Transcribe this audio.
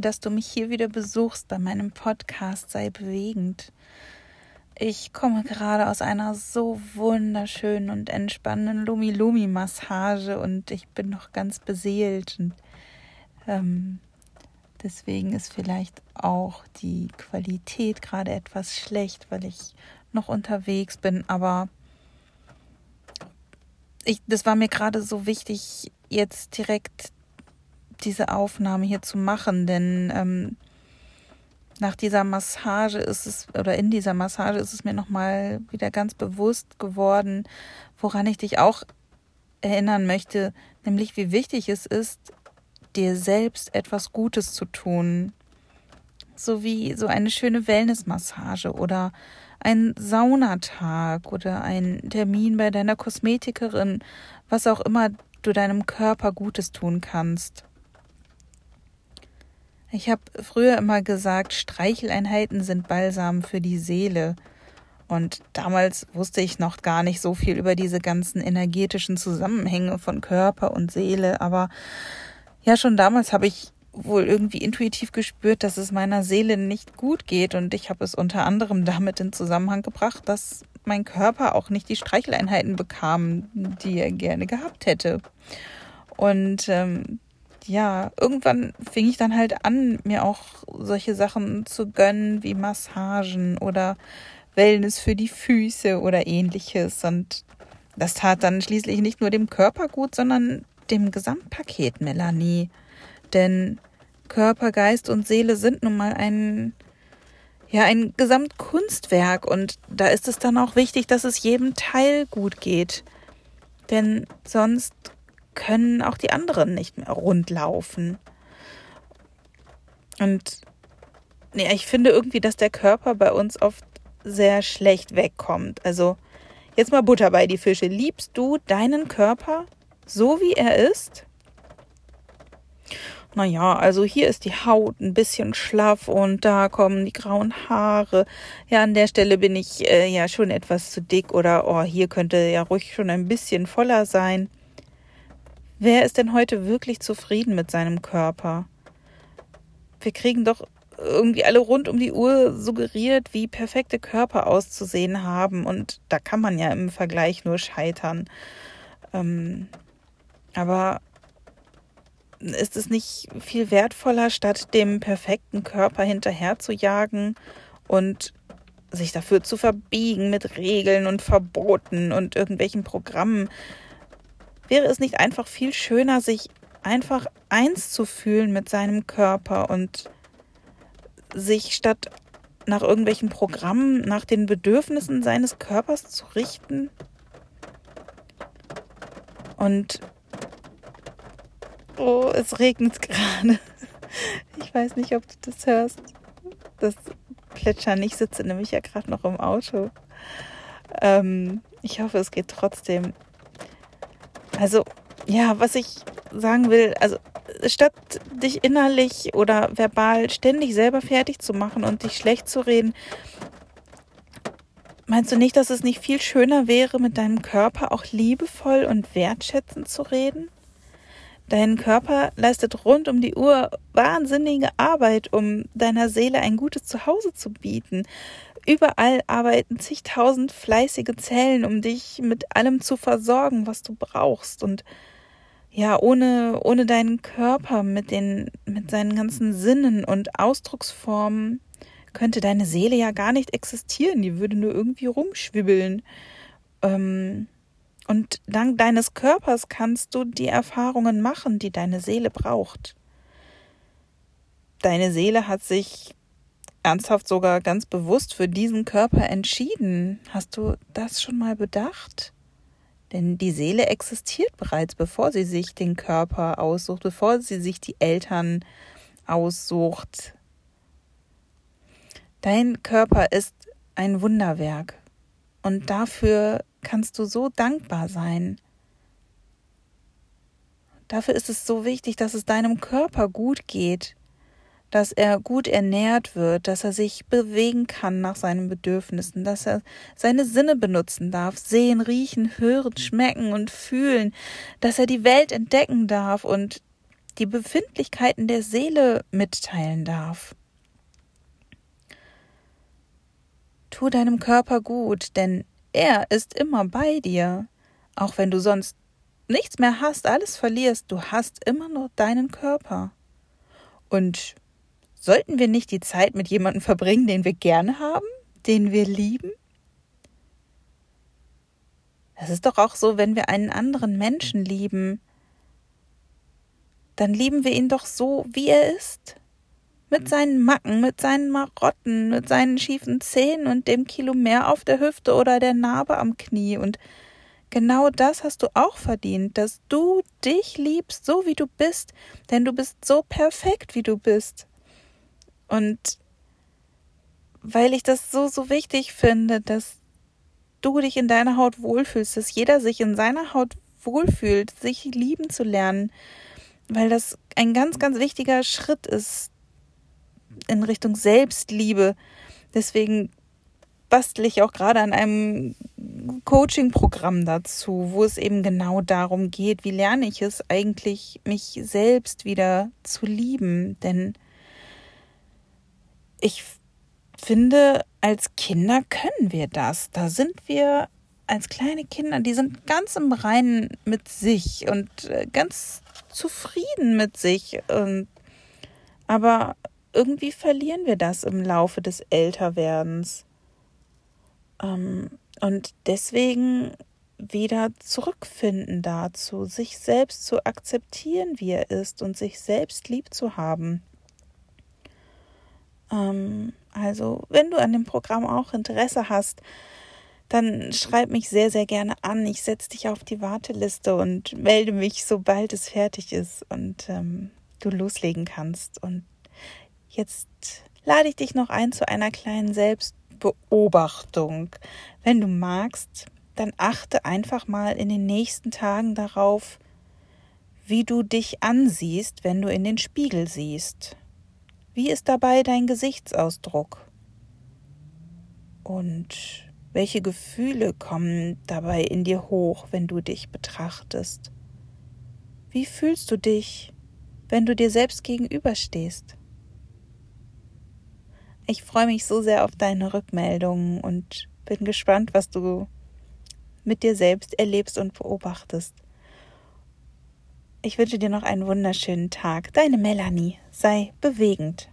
Dass du mich hier wieder besuchst bei meinem Podcast Sei bewegend. Ich komme gerade aus einer so wunderschönen und entspannenden Lumi-Lumi-Massage und ich bin noch ganz beseelt und ähm, deswegen ist vielleicht auch die Qualität gerade etwas schlecht, weil ich noch unterwegs bin, aber ich, das war mir gerade so wichtig, jetzt direkt diese Aufnahme hier zu machen, denn ähm, nach dieser Massage ist es, oder in dieser Massage ist es mir nochmal wieder ganz bewusst geworden, woran ich dich auch erinnern möchte, nämlich wie wichtig es ist, dir selbst etwas Gutes zu tun. So wie so eine schöne Wellnessmassage oder ein Saunatag oder ein Termin bei deiner Kosmetikerin, was auch immer du deinem Körper Gutes tun kannst. Ich habe früher immer gesagt, Streicheleinheiten sind Balsam für die Seele. Und damals wusste ich noch gar nicht so viel über diese ganzen energetischen Zusammenhänge von Körper und Seele. Aber ja, schon damals habe ich wohl irgendwie intuitiv gespürt, dass es meiner Seele nicht gut geht. Und ich habe es unter anderem damit in Zusammenhang gebracht, dass mein Körper auch nicht die Streicheleinheiten bekam, die er gerne gehabt hätte. Und ähm, ja, irgendwann fing ich dann halt an, mir auch solche Sachen zu gönnen wie Massagen oder Wellness für die Füße oder ähnliches. Und das tat dann schließlich nicht nur dem Körper gut, sondern dem Gesamtpaket Melanie. Denn Körper, Geist und Seele sind nun mal ein, ja, ein Gesamtkunstwerk und da ist es dann auch wichtig, dass es jedem Teil gut geht. Denn sonst können auch die anderen nicht mehr rund laufen. Und ja, ich finde irgendwie, dass der Körper bei uns oft sehr schlecht wegkommt. Also jetzt mal Butter bei die Fische. Liebst du deinen Körper so, wie er ist? Naja, also hier ist die Haut ein bisschen schlaff und da kommen die grauen Haare. Ja, an der Stelle bin ich äh, ja schon etwas zu dick oder oh, hier könnte ja ruhig schon ein bisschen voller sein. Wer ist denn heute wirklich zufrieden mit seinem Körper? Wir kriegen doch irgendwie alle rund um die Uhr suggeriert, wie perfekte Körper auszusehen haben. Und da kann man ja im Vergleich nur scheitern. Ähm, aber ist es nicht viel wertvoller, statt dem perfekten Körper hinterher zu jagen und sich dafür zu verbiegen mit Regeln und Verboten und irgendwelchen Programmen, Wäre es nicht einfach viel schöner, sich einfach eins zu fühlen mit seinem Körper und sich statt nach irgendwelchen Programmen, nach den Bedürfnissen seines Körpers zu richten? Und oh, es regnet gerade. Ich weiß nicht, ob du das hörst. Das Plätschern. Ich sitze nämlich ja gerade noch im Auto. Ähm, ich hoffe, es geht trotzdem. Also, ja, was ich sagen will, also statt dich innerlich oder verbal ständig selber fertig zu machen und dich schlecht zu reden, meinst du nicht, dass es nicht viel schöner wäre, mit deinem Körper auch liebevoll und wertschätzend zu reden? Dein Körper leistet rund um die Uhr wahnsinnige Arbeit, um deiner Seele ein gutes Zuhause zu bieten. Überall arbeiten zigtausend fleißige Zellen, um dich mit allem zu versorgen, was du brauchst. Und ja, ohne, ohne deinen Körper mit den, mit seinen ganzen Sinnen und Ausdrucksformen könnte deine Seele ja gar nicht existieren. Die würde nur irgendwie rumschwibbeln. Ähm, und dank deines Körpers kannst du die Erfahrungen machen, die deine Seele braucht. Deine Seele hat sich ernsthaft sogar ganz bewusst für diesen Körper entschieden. Hast du das schon mal bedacht? Denn die Seele existiert bereits, bevor sie sich den Körper aussucht, bevor sie sich die Eltern aussucht. Dein Körper ist ein Wunderwerk und dafür kannst du so dankbar sein. Dafür ist es so wichtig, dass es deinem Körper gut geht, dass er gut ernährt wird, dass er sich bewegen kann nach seinen Bedürfnissen, dass er seine Sinne benutzen darf, sehen, riechen, hören, schmecken und fühlen, dass er die Welt entdecken darf und die Befindlichkeiten der Seele mitteilen darf. Tu deinem Körper gut, denn er ist immer bei dir. Auch wenn du sonst nichts mehr hast, alles verlierst, du hast immer noch deinen Körper. Und sollten wir nicht die Zeit mit jemandem verbringen, den wir gerne haben, den wir lieben? Es ist doch auch so, wenn wir einen anderen Menschen lieben, dann lieben wir ihn doch so, wie er ist mit seinen Macken, mit seinen Marotten, mit seinen schiefen Zähnen und dem Kilo mehr auf der Hüfte oder der Narbe am Knie. Und genau das hast du auch verdient, dass du dich liebst, so wie du bist, denn du bist so perfekt, wie du bist. Und weil ich das so, so wichtig finde, dass du dich in deiner Haut wohlfühlst, dass jeder sich in seiner Haut wohlfühlt, sich lieben zu lernen, weil das ein ganz, ganz wichtiger Schritt ist, in Richtung Selbstliebe. Deswegen bastle ich auch gerade an einem Coaching-Programm dazu, wo es eben genau darum geht, wie lerne ich es eigentlich, mich selbst wieder zu lieben. Denn ich finde, als Kinder können wir das. Da sind wir als kleine Kinder, die sind ganz im Reinen mit sich und äh, ganz zufrieden mit sich. aber irgendwie verlieren wir das im Laufe des Älterwerdens. Ähm, und deswegen wieder zurückfinden dazu, sich selbst zu akzeptieren, wie er ist und sich selbst lieb zu haben. Ähm, also, wenn du an dem Programm auch Interesse hast, dann schreib mich sehr, sehr gerne an. Ich setze dich auf die Warteliste und melde mich, sobald es fertig ist und ähm, du loslegen kannst. Und Jetzt lade ich dich noch ein zu einer kleinen Selbstbeobachtung. Wenn du magst, dann achte einfach mal in den nächsten Tagen darauf, wie du dich ansiehst, wenn du in den Spiegel siehst. Wie ist dabei dein Gesichtsausdruck? Und welche Gefühle kommen dabei in dir hoch, wenn du dich betrachtest? Wie fühlst du dich, wenn du dir selbst gegenüberstehst? Ich freue mich so sehr auf deine Rückmeldungen und bin gespannt, was du mit dir selbst erlebst und beobachtest. Ich wünsche dir noch einen wunderschönen Tag. Deine Melanie sei bewegend.